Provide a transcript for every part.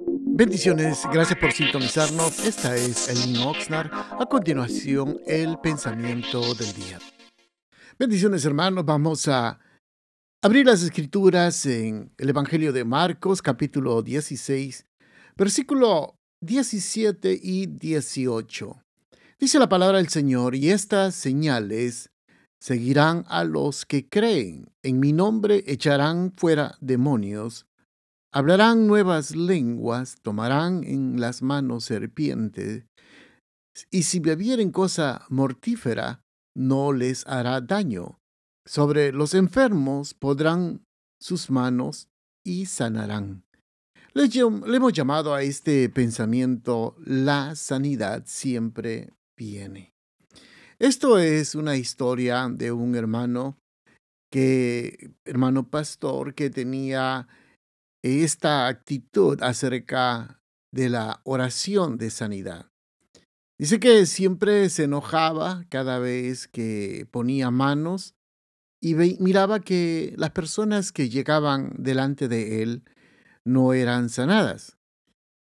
Bendiciones, gracias por sintonizarnos. Esta es Elin Oxnard. A continuación, el pensamiento del día. Bendiciones, hermanos. Vamos a abrir las escrituras en el Evangelio de Marcos, capítulo 16, versículo 17 y 18. Dice la palabra del Señor, y estas señales seguirán a los que creen. En mi nombre echarán fuera demonios Hablarán nuevas lenguas, tomarán en las manos serpientes, y si bebieren cosa mortífera, no les hará daño. Sobre los enfermos podrán sus manos y sanarán. Le, le hemos llamado a este pensamiento la sanidad siempre viene. Esto es una historia de un hermano que, hermano pastor, que tenía esta actitud acerca de la oración de sanidad. Dice que siempre se enojaba cada vez que ponía manos y miraba que las personas que llegaban delante de él no eran sanadas.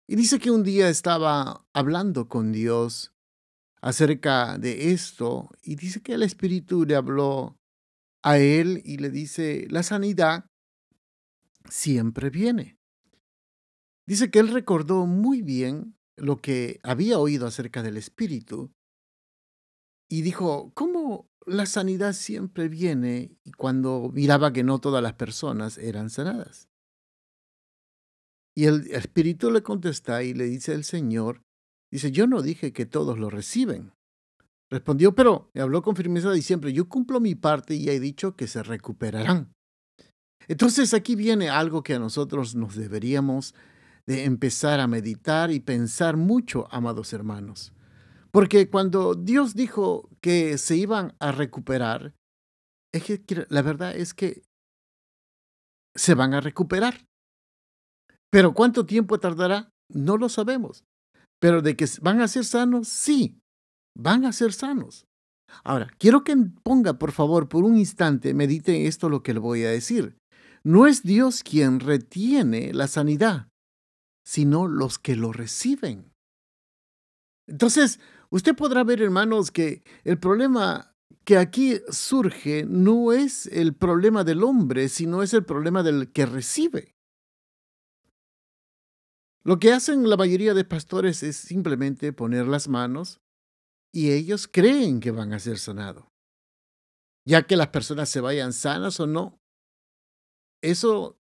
Y dice que un día estaba hablando con Dios acerca de esto y dice que el Espíritu le habló a él y le dice, la sanidad siempre viene. Dice que él recordó muy bien lo que había oído acerca del Espíritu y dijo, ¿cómo la sanidad siempre viene y cuando miraba que no todas las personas eran sanadas? Y el Espíritu le contesta y le dice el Señor, dice, yo no dije que todos lo reciben. Respondió, pero me habló con firmeza diciendo, yo cumplo mi parte y he dicho que se recuperarán. Entonces aquí viene algo que a nosotros nos deberíamos de empezar a meditar y pensar mucho, amados hermanos. Porque cuando Dios dijo que se iban a recuperar, es que la verdad es que se van a recuperar. Pero ¿cuánto tiempo tardará? No lo sabemos. Pero de que van a ser sanos, sí, van a ser sanos. Ahora, quiero que ponga, por favor, por un instante, medite esto lo que le voy a decir. No es Dios quien retiene la sanidad, sino los que lo reciben. Entonces, usted podrá ver, hermanos, que el problema que aquí surge no es el problema del hombre, sino es el problema del que recibe. Lo que hacen la mayoría de pastores es simplemente poner las manos y ellos creen que van a ser sanados. Ya que las personas se vayan sanas o no, eso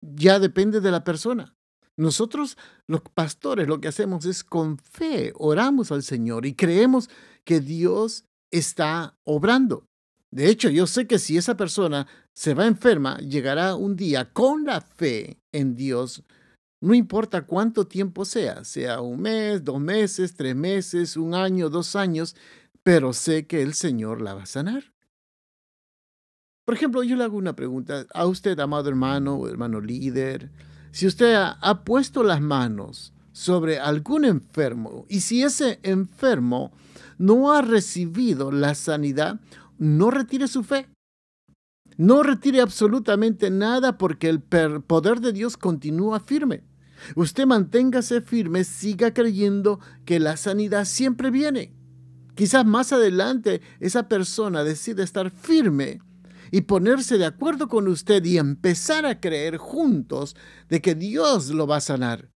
ya depende de la persona. Nosotros, los pastores, lo que hacemos es con fe, oramos al Señor y creemos que Dios está obrando. De hecho, yo sé que si esa persona se va enferma, llegará un día con la fe en Dios, no importa cuánto tiempo sea, sea un mes, dos meses, tres meses, un año, dos años, pero sé que el Señor la va a sanar. Por ejemplo, yo le hago una pregunta a usted, amado hermano o hermano líder. Si usted ha, puesto las manos sobre algún enfermo y si ese enfermo no ha recibido la sanidad, no retire su fe. No retire absolutamente nada porque el poder de Dios continúa firme. Usted manténgase firme, siga creyendo que la sanidad siempre viene. Quizás más adelante esa persona decide estar firme y ponerse de acuerdo con usted y empezar a creer juntos de que Dios lo va a sanar.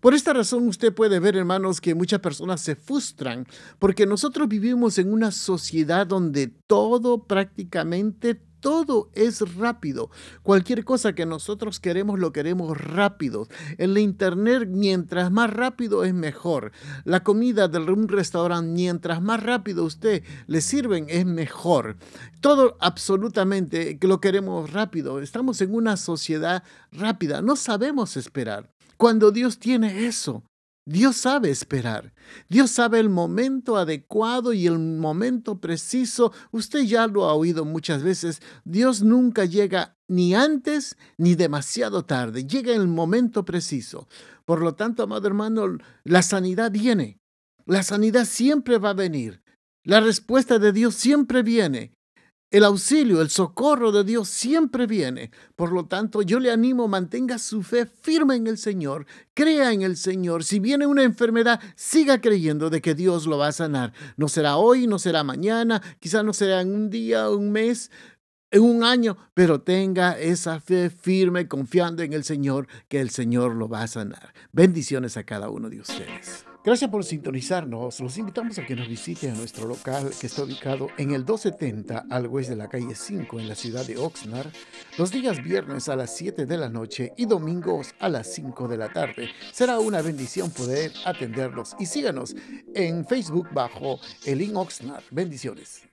Por esta razón usted puede ver, hermanos, que muchas personas se frustran porque nosotros vivimos en una sociedad donde todo prácticamente todo es rápido. Cualquier cosa que nosotros queremos lo queremos rápido. En la internet, mientras más rápido es mejor. La comida de un restaurante, mientras más rápido usted le sirven, es mejor. Todo absolutamente lo queremos rápido. Estamos en una sociedad rápida. No sabemos esperar. Cuando Dios tiene eso, Dios sabe esperar. Dios sabe el momento adecuado y el momento preciso. Usted ya lo ha oído muchas veces. Dios nunca llega ni antes ni demasiado tarde. Llega en el momento preciso. Por lo tanto, amado hermano, la sanidad viene. La sanidad siempre va a venir. La respuesta de Dios siempre viene. El auxilio, el socorro de Dios siempre viene. Por lo tanto, yo le animo, mantenga su fe firme en el Señor, crea en el Señor. Si viene una enfermedad, siga creyendo de que Dios lo va a sanar. No será hoy, no será mañana, quizás no será en un día, un mes, en un año, pero tenga esa fe firme, confiando en el Señor, que el Señor lo va a sanar. Bendiciones a cada uno de ustedes. Gracias por sintonizarnos. Los invitamos a que nos visiten a nuestro local que está ubicado en el 270 al oeste de la calle 5 en la ciudad de Oxnard, los días viernes a las 7 de la noche y domingos a las 5 de la tarde. Será una bendición poder atenderlos y síganos en Facebook bajo Elin Oxnard. Bendiciones.